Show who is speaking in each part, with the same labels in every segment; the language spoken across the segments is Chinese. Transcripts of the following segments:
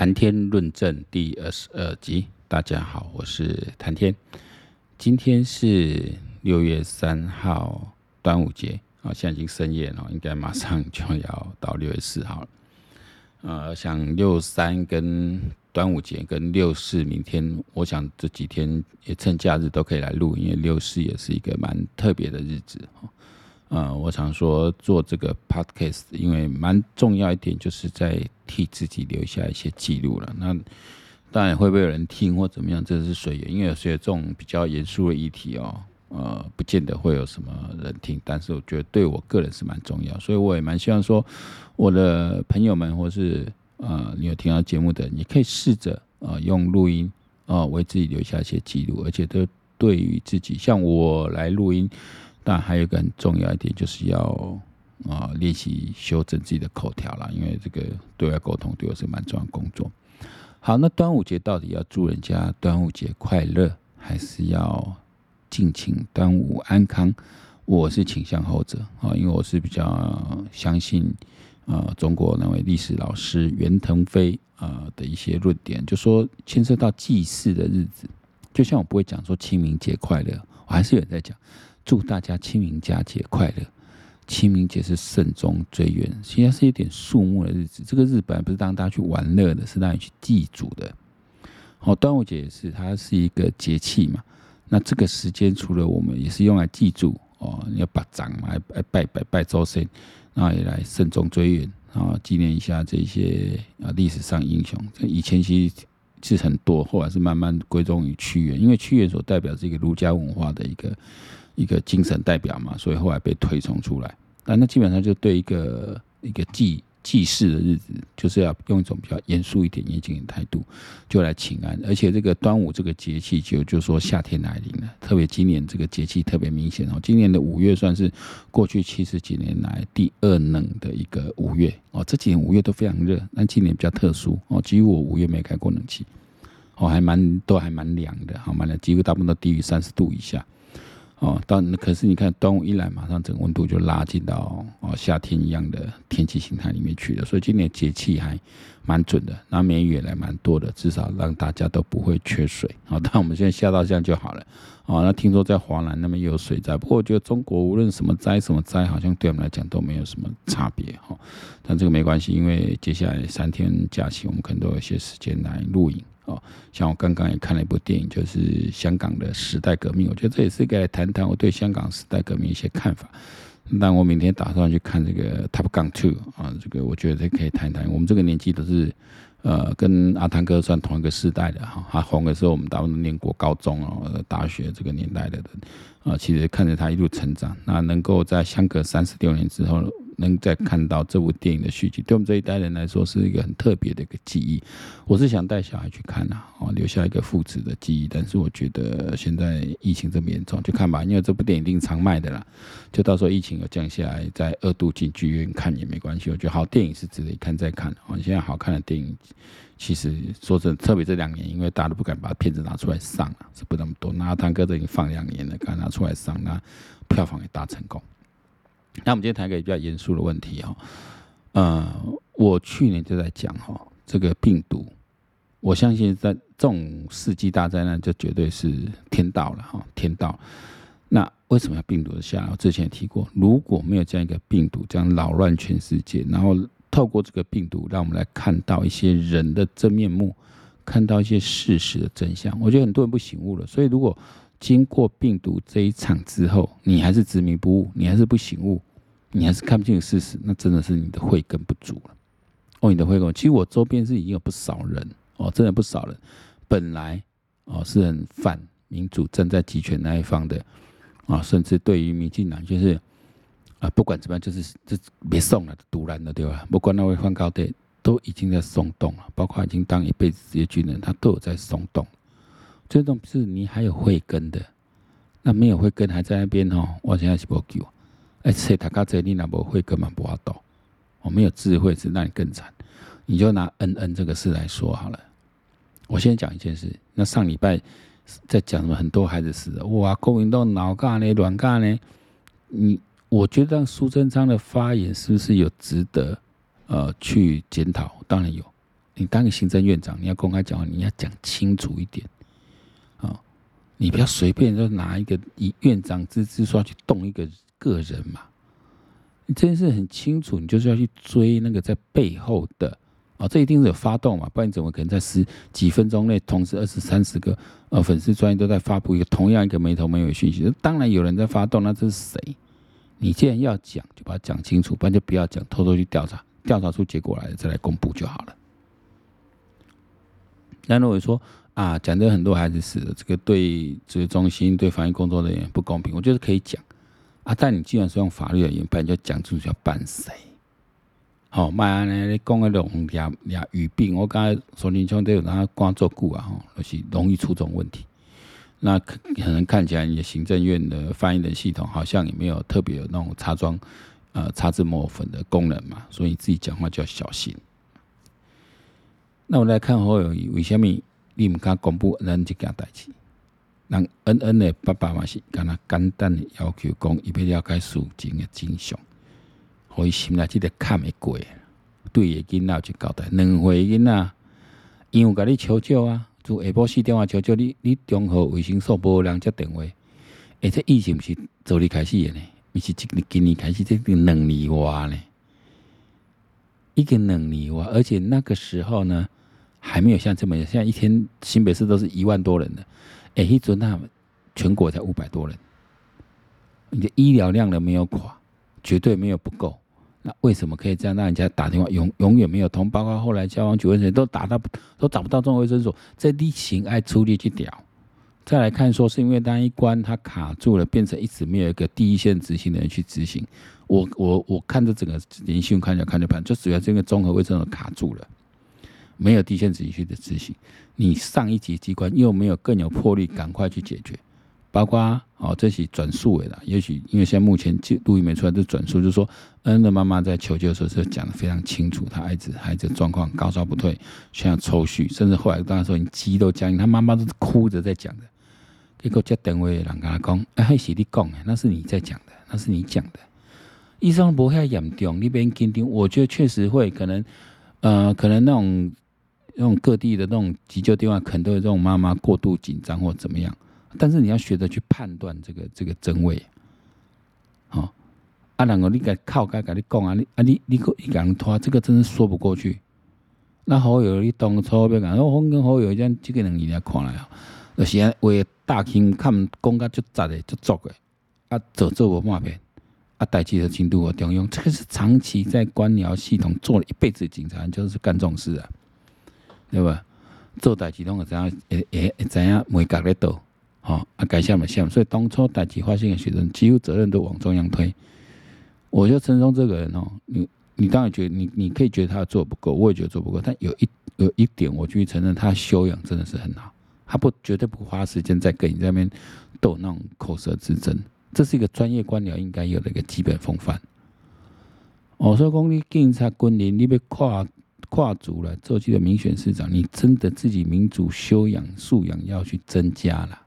Speaker 1: 谈天论政第二十二集，大家好，我是谈天。今天是六月三号，端午节啊，现在已经深夜了，应该马上就要到六月四号了。呃，像六三跟端午节跟六四，明天我想这几天也趁假日都可以来录，因为六四也是一个蛮特别的日子。呃，我想说做这个 podcast，因为蛮重要一点，就是在替自己留下一些记录了。那当然会不会有人听或怎么样，这是随缘。因为有些这种比较严肃的议题哦，呃，不见得会有什么人听。但是我觉得对我个人是蛮重要，所以我也蛮希望说，我的朋友们或是呃你有听到节目的，你可以试着呃用录音啊、呃、为自己留下一些记录，而且都对于自己，像我来录音。但还有一个很重要一点，就是要啊练习修正自己的口条啦，因为这个对外沟通对我是蛮重要工作。好，那端午节到底要祝人家端午节快乐，还是要敬请端午安康？我是倾向后者啊，因为我是比较相信啊中国那位历史老师袁腾飞啊的一些论点，就说牵涉到祭祀的日子，就像我不会讲说清明节快乐，我还是有人在讲。祝大家清明佳节快乐！清明节是慎终追远，现在是一点肃穆的日子。这个日本不是让大家去玩乐的，是让你去祭祖的。好，端午节也是，它是一个节气嘛。那这个时间除了我们也是用来祭祖哦，要把长嘛，来拜拜拜祖先，然后也来慎终追远，然后纪念一下这些啊历史上英雄。这以前其实是很多，后来是慢慢归宗于屈原，因为屈原所代表是一个儒家文化的一个。一个精神代表嘛，所以后来被推崇出来。但那基本上就对一个一个祭祭祀的日子，就是要用一种比较严肃一点、严谨的态度，就来请安。而且这个端午这个节气，就就说夏天来临了。特别今年这个节气特别明显哦，今年的五月算是过去七十几年来第二冷的一个五月哦。这几年五月都非常热，但今年比较特殊哦，几乎我五月没开过冷气哦，还蛮都还蛮凉的，好蛮凉，几乎大部分都低于三十度以下。哦，但可是你看端午一来，马上整个温度就拉近到哦夏天一样的天气形态里面去了，所以今年节气还蛮准的，那梅雨也来蛮多的，至少让大家都不会缺水。好，但我们现在下到这样就好了。哦，那听说在华南那边有水灾，不过我觉得中国无论什么灾什么灾，好像对我们来讲都没有什么差别哈。但这个没关系，因为接下来三天假期，我们可能都有一些时间来录影。哦，像我刚刚也看了一部电影，就是香港的时代革命。我觉得这也是可以来谈谈我对香港时代革命一些看法。但我明天打算去看这个《Top Gun Two》啊，这个我觉得可以谈谈。我们这个年纪都是呃跟阿汤哥算同一个时代的哈，他红的时候我们大部分念过高中啊、大学这个年代的人啊，其实看着他一路成长，那能够在相隔三十六年之后。能再看到这部电影的续集，对我们这一代人来说是一个很特别的一个记忆。我是想带小孩去看呐，哦，留下一个父子的记忆。但是我觉得现在疫情这么严重，就看吧，因为这部电影一定常卖的啦。就到时候疫情有降下来，再二度进剧院看也没关系。我觉得好电影是值得一看再看。哦，现在好看的电影，其实说真，特别这两年，因为大家都不敢把片子拿出来上了，是不那么多。那阿汤哥都已经放两年了，敢拿出来上，那票房也大成功。那我们今天谈一个比较严肃的问题哈，呃，我去年就在讲哈，这个病毒，我相信在这种世纪大灾难，就绝对是天道了哈，天道。那为什么要病毒的下来？我之前也提过，如果没有这样一个病毒，这样扰乱全世界，然后透过这个病毒，让我们来看到一些人的真面目，看到一些事实的真相，我觉得很多人不醒悟了。所以如果经过病毒这一场之后，你还是执迷不悟，你还是不醒悟，你还是看不清事实，那真的是你的慧根不足了。哦，你的慧根，其实我周边是已经有不少人哦，真的不少人，本来哦是很反民主、站在集权那一方的啊，甚至对于民进党就是啊，不管怎么样，就是这别送了，独揽了对吧？不管那位换高的，都已经在松动了，包括已经当一辈子职业军人，他都有在松动。这种是你还有慧根的，那没有慧根还在那边哦。我现在是不救，而且他刚才你那没慧根嘛不好懂，我没有智慧是让你更惨。你就拿恩恩这个事来说好了。我先讲一件事，那上礼拜在讲什么？很多孩子死了，哇，国民党脑干呢，软干呢？你我觉得苏贞昌的发言是不是有值得呃去检讨？当然有你当个行政院长，你要公开讲话，你要讲清楚一点，你不要随便就拿一个以院长之姿说去动一个个人嘛。你这件事很清楚，你就是要去追那个在背后的。啊，这一定是有发动嘛，不然你怎么可能在十几分钟内，同时二十三十个呃粉丝专业都在发布一个同样一个没头没尾讯息？当然有人在发动，那这是谁？你既然要讲，就把它讲清楚，不然就不要讲，偷偷去调查，调查出结果来再来公布就好了。那如果说啊，讲的很多孩子死了，这个对指挥中心、对防疫工作人员不公平，我觉得可以讲啊，但你既然是用法律的言办，就讲清楚要办谁。好，卖安尼你讲个龙牙牙语病，我刚才说你兄弟有他光做顾啊，吼，就是容易出这种问题。那可能看起来你的行政院的翻译的系统好像也没有特别有那种擦装呃擦字抹粉的功能嘛，所以你自己讲话就要小心。那我来看侯友宜为什么你唔敢公布恩恩这件代志？让恩恩的爸爸嘛是敢若简单诶要求讲，伊要了解事情诶真相。互伊心内即个坎会过，对个囡仔就交代。两岁囡仔，伊有甲你求救啊，就下晡四点啊求救你，你中和卫生所无人接电话。而且疫情毋是昨日开始诶呢，毋是今今年开始，这个两年外呢，一个两年外，而且那个时候呢，还没有像这么，现在一天新北市都是一万多人的，诶，迄阵那全国才五百多人，你的医疗量呢没有垮，绝对没有不够。那为什么可以这样让人家打电话永永远没有通？包括后来消防局、卫生都打到都找不到中央卫生所，这例行爱出力去屌。再来看说是因为当一关它卡住了，变成一直没有一个第一线执行的人去执行。我我我看着整个连续看着看着盘，就主要这个综合卫生所卡住了，没有第一线执行的执行。你上一级机关又没有更有魄力，赶快去解决。包括哦，这是转述的，也许因为现在目前录音没出来，这转述就是说，恩的妈妈在求救的时候是讲得非常清楚，她孩子孩子状况高烧不退，需要抽搐，甚至后来跟他说你鸡都僵硬，他妈妈都是哭着在讲的。结果接电话的人跟他讲，哎，还是你讲的，那是你在讲的，那是你讲的。医生不会严重，你别紧张。我觉得确实会，可能呃，可能那种那种各地的那种急救电话，可能都有这种妈妈过度紧张或怎么样。但是你要学着去判断这个这个真伪，好，啊，然后你该靠该跟你讲啊，你啊你你个一个人拖，这个真是说不过去。那好友你当初别讲，我跟好友这样这个人你来看来啊，就是为大庭看讲个足杂的就做的，啊做做无半遍，啊代志的进度和中庸，这个是长期在官僚系统做了一辈子警察，就是干这种事啊，对吧？做代志拢会知影，会会会知影每角咧倒。好啊，该下面下，所以当初代志发生的学生，几乎责任都往中央推。我觉得陈松这个人哦，你你当然觉得你你可以觉得他做不够，我也觉得做不够。但有一有一点，我必须承认，他修养真的是很好。他不绝对不花时间在跟你在那边斗那种口舌之争，这是一个专业官僚应该有的一个基本风范。哦，所以讲你警察军人，你要跨跨足了做这个民选市长，你真的自己民主修养素养要去增加了。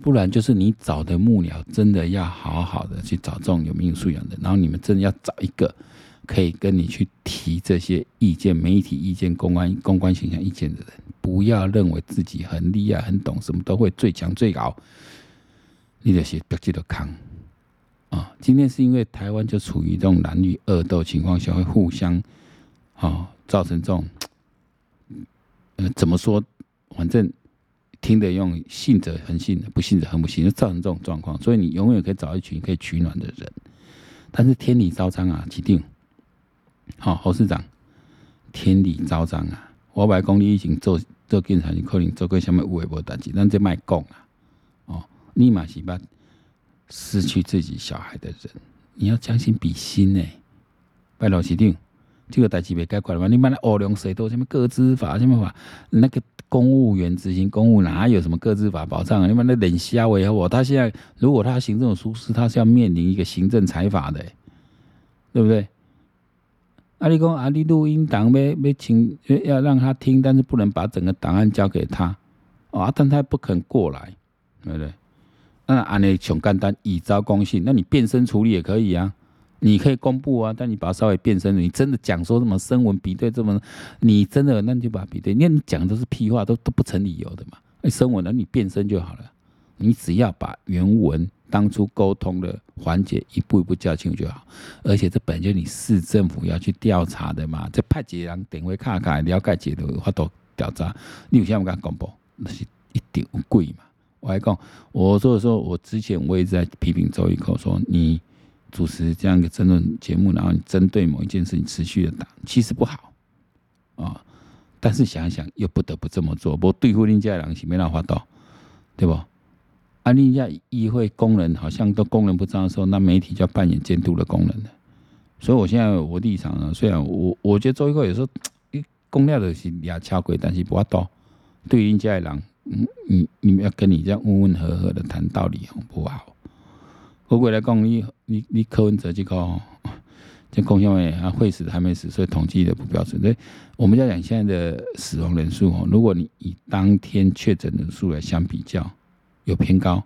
Speaker 1: 不然就是你找的幕僚真的要好好的去找这种有民主素养的，然后你们真的要找一个可以跟你去提这些意见、媒体意见、公关公关形象意见的人，不要认为自己很厉害、很懂，什么都会，最强最高，你得是别记得扛啊！今天是因为台湾就处于这种蓝绿恶斗情况下，会互相啊造成这种呃怎么说，反正。听得用信者恒信，不信者恒不信，就造成这种状况。所以你永远可以找一群可以取暖的人，但是天理昭彰啊，指定好侯市长，天理昭彰啊！我外公你已经做做警察，你可能做过什么有诶无代志，咱这卖讲啊！哦，你嘛是把失去自己小孩的人，你要将心比心呢。拜老市长，这个代志没解决嘛？你把那欧良谁都什么个资法什么法那个。公务员执行公务哪有什么个资法保障啊？你把那冷瞎为何？他现在如果他行政疏失，他是要面临一个行政裁罚的，对不对？啊，你讲啊，你录音档要要请要让他听，但是不能把整个档案交给他啊，但他不肯过来，对不对？那按呢，穷简单，以招公信，那你变声处理也可以啊。你可以公布啊，但你把它稍微变声，你真的讲说什么声纹比对这么，你真的那你就把它比对，因为你讲的都是屁话，都都不成理由的嘛。哎，声纹那你变声就好了，你只要把原文当初沟通的环节一步一步叫清楚就好。而且这本就你市政府要去调查的嘛，这派几个人点位看看了解解的话都调查，你有想不敢公布，那是一定贵嘛。我还讲，我说的时候，我之前我也在批评周玉蔻说你。主持这样一个争论节目，然后你针对某一件事情持续的打，其实不好啊。但是想想，又不得不这么做。不对付人家人是没办法到，对不？啊，人家议会功能好像都功能不彰的时候，那媒体就要扮演监督的功能了。所以我现在我立场呢，虽然我我觉得周玉蔻有时候，公料的是俩敲鬼，但是不要到对人家的人，嗯，你你们要跟你这样温温和和的谈道理，好不好？回过来讲，你你你柯文哲这个，这公校委啊会死还没死，所以统计的不标准。所以我们要讲现在的死亡人数哦，如果你以当天确诊人数来相比较，有偏高，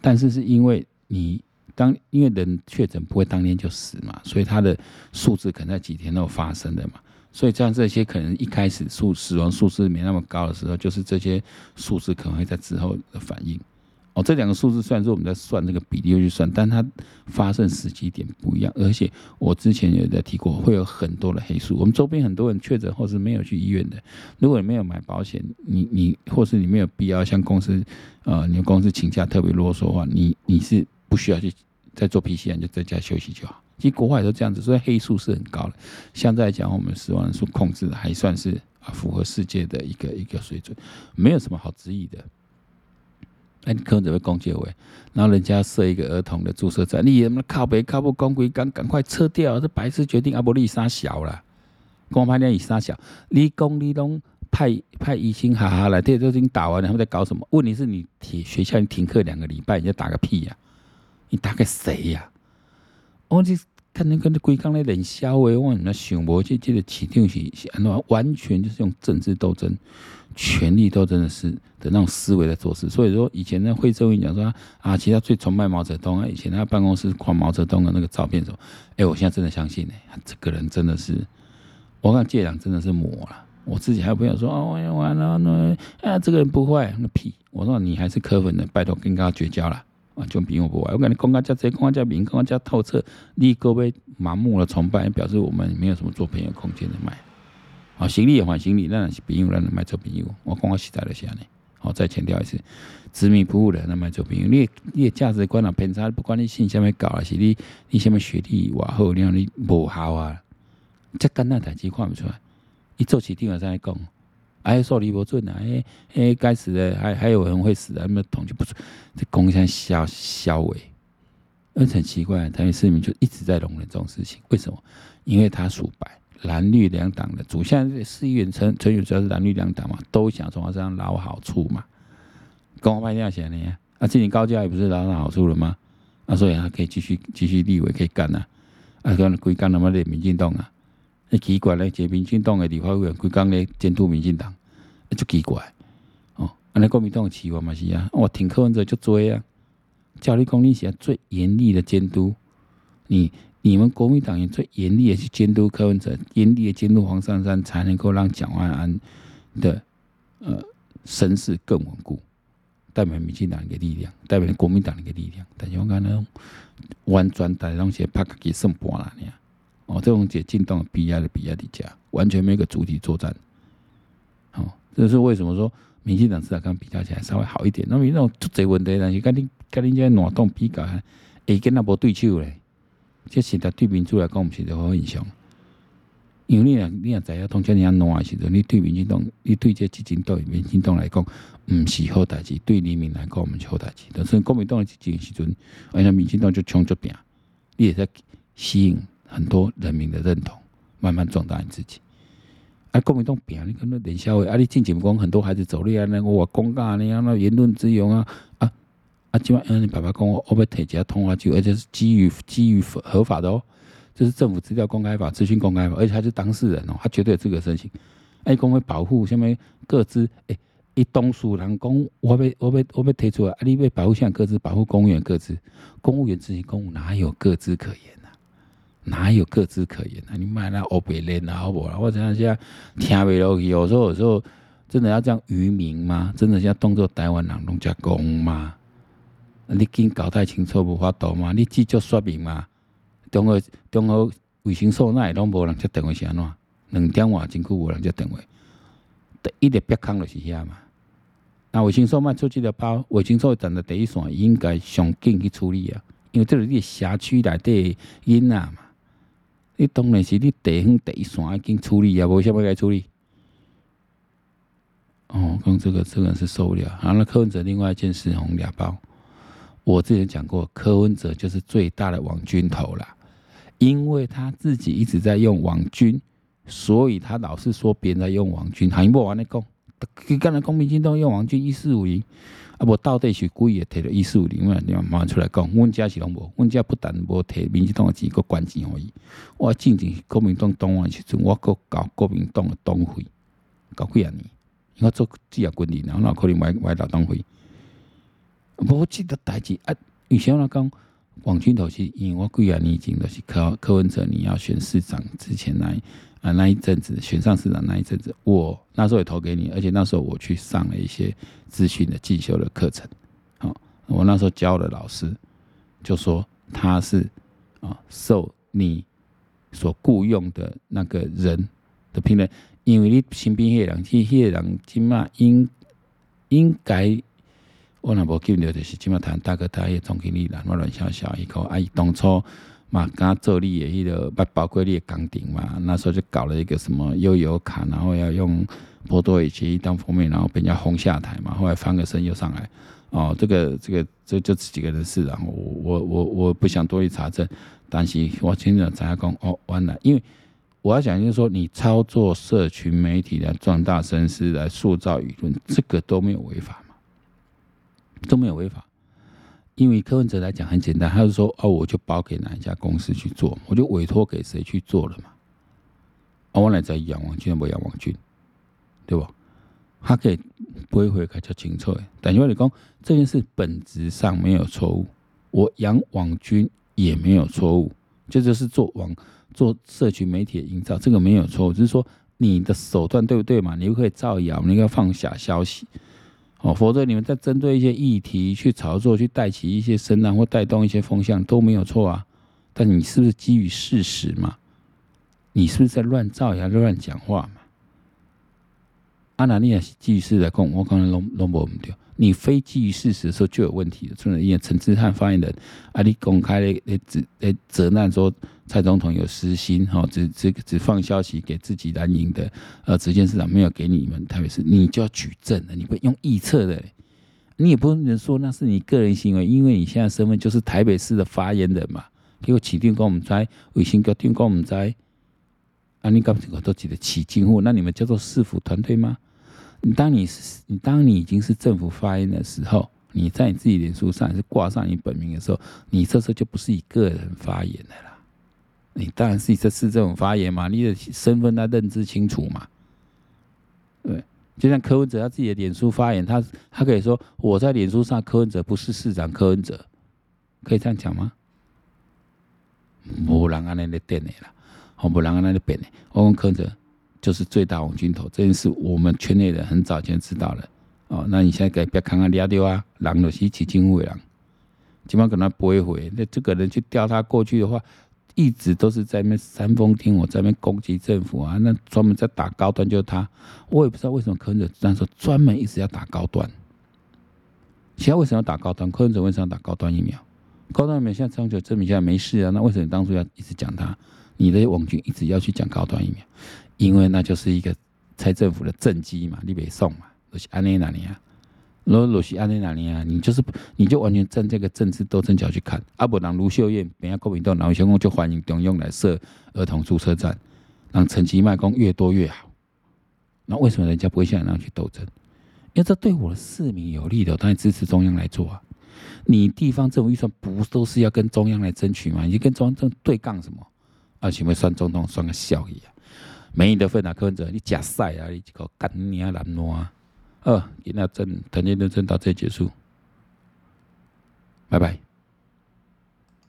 Speaker 1: 但是是因为你当因为人确诊不会当天就死嘛，所以他的数字可能在几天后发生的嘛，所以像这些可能一开始数死亡数字没那么高的时候，就是这些数字可能会在之后的反应。哦，这两个数字虽然说我们在算这个比例去算，但它发生时机点不一样。而且我之前也在提过，会有很多的黑数。我们周边很多人确诊或是没有去医院的，如果你没有买保险，你你或是你没有必要向公司，呃，你们公司请假特别啰嗦的话，你你是不需要去再做 PCR，就在家休息就好。其实国外都这样子，所以黑数是很高的。相对来讲，我们死亡人数控制还算是啊符合世界的一个一个水准，没有什么好质疑的。那，你可能会攻击我，然后人家设一个儿童的注射站，你他妈靠北靠不公规，赶赶快撤掉！这白痴决定，阿伯利杀小了，光拍你杀小，你公你拢派派医生哈哈来，这都已经打完了，他们在搞什么？问题是你停学校你停课两个礼拜，你就打个屁呀、啊？你打给谁呀、啊？我这看那个那规刚的冷笑话，我那想不起这个起定是是安怎，完全就是用政治斗争。权力都真的是的那种思维在做事，所以说以前那惠州人讲说啊，其实他最崇拜毛泽东啊，以前他办公室挂毛泽东的那个照片的时候，哎、我现在真的相信呢、这个人真的是，我看这两真的是魔了。我自己还有朋友说哦，完了那啊，这个人不坏，那屁！我说你还是柯粉的，拜托跟他绝交了啊，就比我不坏。我感觉公家加贼，公家加民，公家加透彻，你各位盲目的崇拜，表示我们没有什么做朋友空间的卖。好，行李也还行李，那是朋友，那买做朋友。我讲我实在的些呢，好，再强调一次，执迷不悟的那买做朋友。你你的价值观啊偏差，不管你信什么搞啊，是你你什么学历哇好，你让你无效啊，这简单代志看不出来。你做起定了再讲，哎，说你不准啊，哎哎，该死的还还有人会死的，那么统计不出，这贡献消消伪，而且很奇怪，台湾市民就一直在容忍这种事情，为什么？因为他属白。蓝绿两党的主，现在市议员陈陈宇主要是蓝绿两党嘛，都想从他身上捞好处嘛。公开这样写呢，啊，今年高嘉瑜不是捞到好处了吗？啊，所以他可以继续继续立委可以干呐。啊，可能归干他妈的民进党啊，那奇怪嘞，这民进党的立法委员归干嘞监督民进党，就奇怪。哦，啊，那国民党的期望嘛是啊，我挺柯文哲就追啊，教你讲你是最严厉的监督，你。你们国民党员最严厉的去监督柯文哲，严厉的监督黄珊珊，才能够让蒋万安的呃声势更稳固，代表民进党的力量，代表国民党的力量。但是我看那种完全带东西怕自己胜半了呢。哦，这种解进动比压的比亚的家，完全没有个主体作战。哦，这是为什么说民进党是跟比较起来稍微好一点？那么那种出这问题，但是跟你跟你这暖动比较，哎，跟那无对手嘞。这是在对民主来讲，毋是一个好印象。因为你若你若知影统这样乱的时阵，你对民进党，你对这执政党、民进党来讲，唔是好代志；对人民来讲，唔是好代志。但是国民党的执政时阵，而且民进党就冲这边，你会使吸引很多人民的认同，慢慢壮大你自己。啊，国民党拼你看那连消话，啊，你进前讲很多孩子走了啊，那我公告你啊，那言论自由啊，啊。啊，今晚嗯，你爸爸跟我，我被提交通话记录，而且是基于基于合法的哦，这是政府资料公开法、资讯公开法，而且他是当事人哦，他绝对有资格申请。哎，公会保护下面各自，哎，一东数人公，我被我被我被提出来，啊，你被保护像各自，保护公务员各自，公务员执行公务哪有各自可言呐，哪有各自可言啊？你买那欧北链啊，好不好？我这样现在听不落去，有时候有时候真的要这样愚民吗？真的要当做台湾人拢加讲吗？你紧搞太清楚无法度嘛？你至少说明嘛。中学中学卫生所那拢无人接电话是安怎？两点外真久无人接电话，第一个别坑就是遐嘛。那卫生所卖出去的包，卫生所站在第一线，应该上紧去处理啊。因为这是你社区内底囡仔嘛，你当然是你地方第一线要紧处理啊，无啥物该处理。哦，讲这个这个是受不了。然后柯文哲另外一件事，红俩包，我之前讲过，柯文哲就是最大的网军头啦，因为他自己一直在用网军，所以他老是说别人在用网军，还不完的讲。佮刚才讲民进党用网军一四五零，啊，无到底是故意摕了一四五零嘛？你马上出来讲，阮家是拢无，阮家不但无摕民进党的钱，佮捐钱互伊。我进前国民党党员时阵，我佮搞国民党的党费，搞几啊年，我做职业军人，然后可能买买劳党费？无记得代志啊！以前我讲网军头是，因为我贵啊年前都是柯柯文哲，你要选市长之前来。啊，那一阵子选上市长那一阵子，我那时候也投给你，而且那时候我去上了一些资讯的进修的课程。好，我那时候教的老师就说他是啊受你所雇佣的那个人的聘任，因为你身边迄个人，其实那个人起码应应该我那无记得就是起码谈大哥大爷总经理啦，我乱想想一个阿姨当初。嘛，刚做你的迄个不包括你的岗顶嘛，那时候就搞了一个什么悠游卡，然后要用波多野结衣当封面，然后被人家轰下台嘛，后来翻个身又上来，哦，这个这个这就几个人事，然后我我我我不想多去查证，但是我听着大家讲哦完了，因为我要讲就是说，你操作社群媒体来壮大声势来塑造舆论，这个都没有违法，都没有违法。因为柯文哲来讲很简单，他就说：“哦，我就包给哪一家公司去做，我就委托给谁去做了嘛。哦”我来在养网军，不养网军，对吧？他可以不会回开较清楚。但因为你讲这件事本质上没有错误，我养网军也没有错误，这就是做网做社群媒体的营造，这个没有错误，只是说你的手段对不对嘛？你又可以造谣，你可以放假消息。哦，否则你们在针对一些议题去炒作，去带起一些声浪或带动一些风向都没有错啊。但你是不是基于事实嘛？你是不是在乱造谣、乱讲话嘛？阿南尼亚是基于事实来讲，我刚才拢拢不唔对。你非基于事实的时候就有问题了。因为陈志汉发言人啊，你公开的诶责诶责难说蔡总统有私心，哈，只只只放消息给自己蓝营的呃直选市长，没有给你们台北市，你就要举证了，你不用臆测的，你也不能说那是你个人行为，因为你现在身份就是台北市的发言人嘛，给我起定跟我们在卫星哥定跟我们在，啊，你搞这个都记得起进户，那你们叫做市府团队吗？你当你是你当你已经是政府发言的时候，你在你自己脸书上是挂上你本名的时候，你这时候就不是以个人发言的啦。你当然是以这市政府发言嘛，你的身份他认知清楚嘛。对，就像柯文哲他自己的脸书发言，他他可以说我在脸书上柯文哲不是市长柯文哲，可以这样讲吗？无人安尼咧变的啦，好，无人安尼咧变的，我讲柯文哲。就是最大网军头这件事，我们圈内人很早前知道了哦。那你现在改不要看看抓到啊，狼的是起金会狼，基本上跟他不会回。那这个人去调他过去的话，一直都是在那边煽风点火，在那边攻击政府啊。那专门在打高端就是他，我也不知道为什么柯文哲那时候，专门一直要打高端。现在为什么要打高端？柯文哲为什么要打高端疫苗？高端疫苗现在长久证明现在没事啊。那为什么当初要一直讲他？你的网军一直要去讲高端疫苗？因为那就是一个拆政府的政绩嘛，你别送嘛，都是安内哪里啊？如果都是安在哪里啊？你就是你就完全站这个政治斗争角去看。阿伯让卢秀燕，等下国民党老小公就欢迎中央来设儿童注册站，让陈其迈讲越多越好。那为什么人家不会像你那样去斗争？因为这对我的市民有利的，当然支持中央来做啊。你地方政府预算不都是要跟中央来争取吗？你跟中央争对杠什么？啊，请问算总统算个效益啊？没你的份啊，柯文哲，你假赛啊，你这个干你啊，懒惰啊！呃，今天真，今天论证到这结束，拜拜。